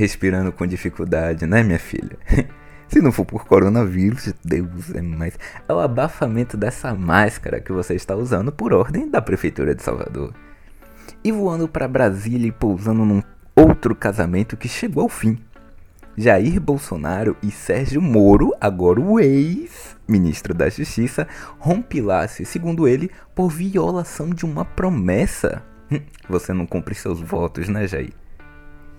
respirando com dificuldade, né, minha filha? Se não for por coronavírus, Deus é mais. É o abafamento dessa máscara que você está usando por ordem da Prefeitura de Salvador. E voando para Brasília e pousando num outro casamento que chegou ao fim. Jair Bolsonaro e Sérgio Moro, agora o ex-ministro da Justiça, rompilasse, segundo ele, por violação de uma promessa. Hum, você não cumpre seus votos, né, Jair?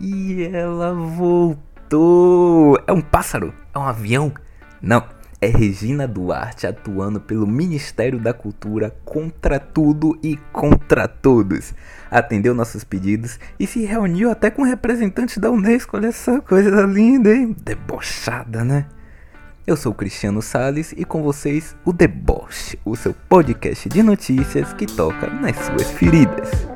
E ela voltou. É um pássaro? É um avião? Não é Regina Duarte atuando pelo Ministério da Cultura contra tudo e contra todos. Atendeu nossos pedidos e se reuniu até com representantes da Unesco. Olha só, coisa linda, hein? Debochada, né? Eu sou Cristiano Sales e com vocês o Deboche, o seu podcast de notícias que toca nas suas feridas.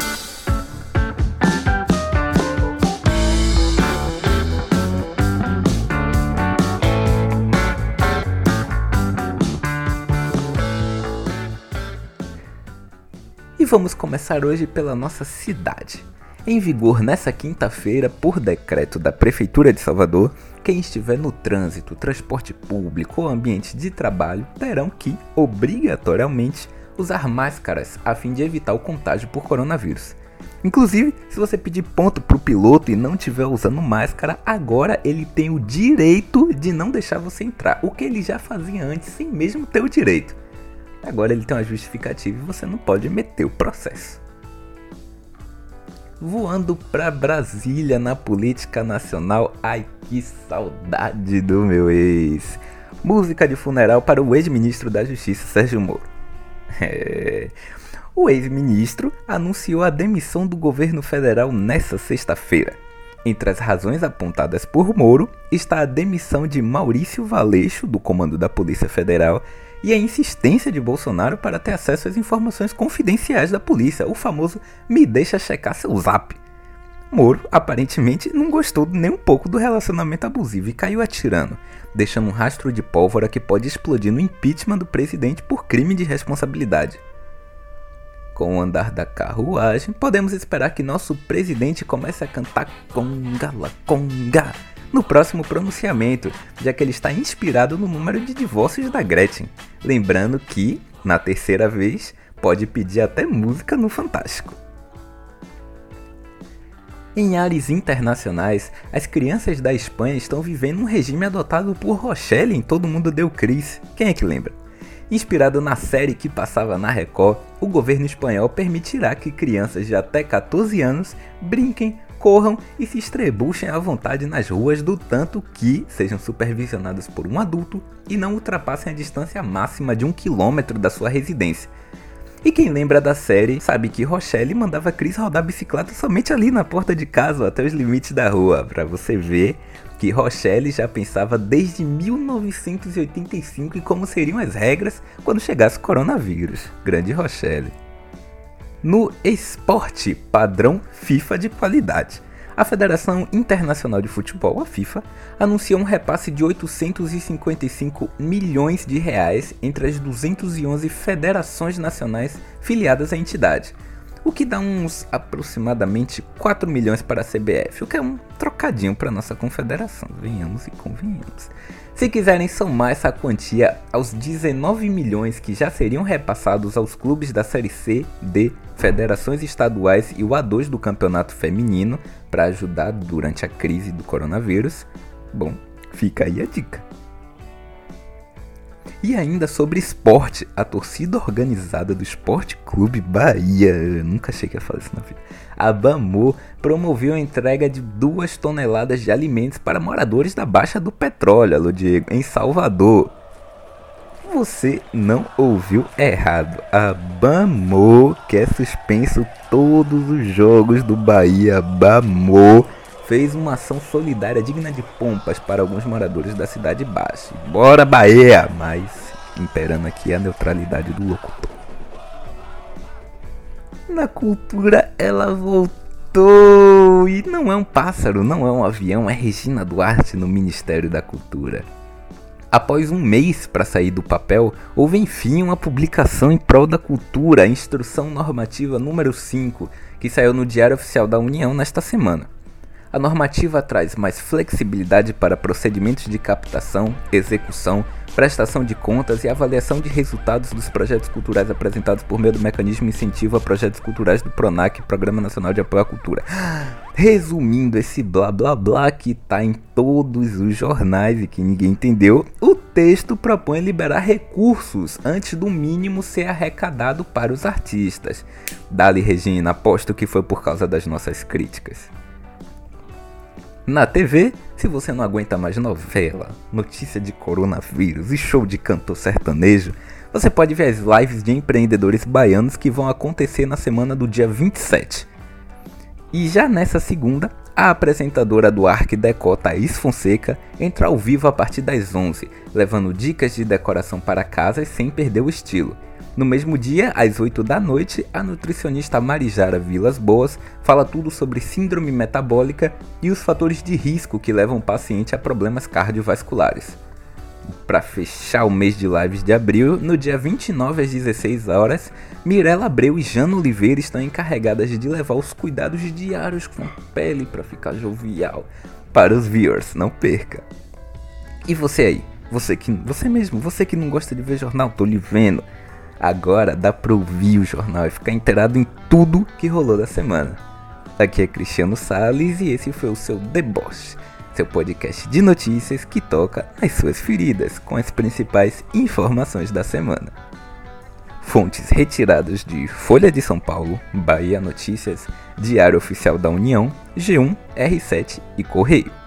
E vamos começar hoje pela nossa cidade. Em vigor nessa quinta-feira, por decreto da Prefeitura de Salvador, quem estiver no trânsito, transporte público ou ambiente de trabalho terão que, obrigatoriamente, usar máscaras a fim de evitar o contágio por coronavírus. Inclusive, se você pedir ponto para o piloto e não estiver usando máscara, agora ele tem o direito de não deixar você entrar, o que ele já fazia antes sem mesmo ter o direito. Agora ele tem uma justificativa e você não pode meter o processo. Voando para Brasília na política nacional, ai que saudade do meu ex. Música de funeral para o ex-ministro da Justiça Sérgio Moro. É... O ex-ministro anunciou a demissão do governo federal nesta sexta-feira. Entre as razões apontadas por Moro está a demissão de Maurício Valeixo, do comando da Polícia Federal, e a insistência de Bolsonaro para ter acesso às informações confidenciais da polícia, o famoso me deixa checar seu zap. Moro aparentemente não gostou nem um pouco do relacionamento abusivo e caiu atirando, deixando um rastro de pólvora que pode explodir no impeachment do presidente por crime de responsabilidade. Com o andar da carruagem, podemos esperar que nosso presidente comece a cantar conga la conga no próximo pronunciamento, já que ele está inspirado no número de divórcios da Gretchen. Lembrando que, na terceira vez, pode pedir até música no Fantástico. Em áreas internacionais, as crianças da Espanha estão vivendo um regime adotado por Rochelle em Todo Mundo Deu Cris. Quem é que lembra? Inspirado na série que passava na Record, o governo espanhol permitirá que crianças de até 14 anos brinquem, corram e se estrebuchem à vontade nas ruas do tanto que sejam supervisionados por um adulto e não ultrapassem a distância máxima de um quilômetro da sua residência. E quem lembra da série sabe que Rochelle mandava Chris rodar bicicleta somente ali na porta de casa até os limites da rua, para você ver que Rochelle já pensava desde 1985 em como seriam as regras quando chegasse o coronavírus. Grande Rochelle no esporte padrão FIFA de qualidade. A Federação Internacional de Futebol, a FIFA, anunciou um repasse de 855 milhões de reais entre as 211 federações nacionais filiadas à entidade, o que dá uns aproximadamente 4 milhões para a CBF, o que é um trocadinho para nossa confederação, venhamos e convenhamos. Se quiserem somar essa quantia aos 19 milhões que já seriam repassados aos clubes da Série C, D, federações estaduais e o A2 do campeonato feminino para ajudar durante a crise do coronavírus, bom, fica aí a dica. E ainda sobre esporte, a torcida organizada do Esporte Clube Bahia, eu nunca achei que ia falar isso na vida, a BAMU promoveu a entrega de duas toneladas de alimentos para moradores da Baixa do Petróleo, alô Diego, em Salvador. Você não ouviu errado. A BAMU quer suspenso todos os jogos do Bahia. BAMU fez uma ação solidária digna de pompas para alguns moradores da cidade baixa. Bora Bahia! Mas imperando aqui a neutralidade do locutor. Na cultura ela voltou e não é um pássaro, não é um avião, é Regina Duarte no Ministério da Cultura. Após um mês para sair do papel, houve enfim uma publicação em prol da cultura, a Instrução Normativa número 5, que saiu no Diário Oficial da União nesta semana. A normativa traz mais flexibilidade para procedimentos de captação, execução, prestação de contas e avaliação de resultados dos projetos culturais apresentados por meio do mecanismo incentivo a projetos culturais do PRONAC, Programa Nacional de Apoio à Cultura. Resumindo esse blá blá blá que tá em todos os jornais e que ninguém entendeu, o texto propõe liberar recursos antes do mínimo ser arrecadado para os artistas. Dali Regina, aposto que foi por causa das nossas críticas. Na TV, se você não aguenta mais novela, notícia de coronavírus e show de cantor sertanejo, você pode ver as lives de empreendedores baianos que vão acontecer na semana do dia 27. E já nessa segunda, a apresentadora do Arc Deco, Thaís Fonseca, entra ao vivo a partir das 11, levando dicas de decoração para casas sem perder o estilo. No mesmo dia, às 8 da noite, a nutricionista Marijara Vilas Boas fala tudo sobre síndrome metabólica e os fatores de risco que levam o paciente a problemas cardiovasculares. Para fechar o mês de lives de abril, no dia 29 às 16 horas, Mirella Abreu e Jana Oliveira estão encarregadas de levar os cuidados diários com a pele para ficar jovial para os viewers, não perca. E você aí, você que você mesmo, você que não gosta de ver jornal, tô lhe vendo. Agora dá pra ouvir o jornal e ficar inteirado em tudo que rolou da semana. Aqui é Cristiano Sales e esse foi o seu Deboche, seu podcast de notícias que toca as suas feridas com as principais informações da semana. Fontes retiradas de Folha de São Paulo, Bahia Notícias, Diário Oficial da União, G1, R7 e Correio.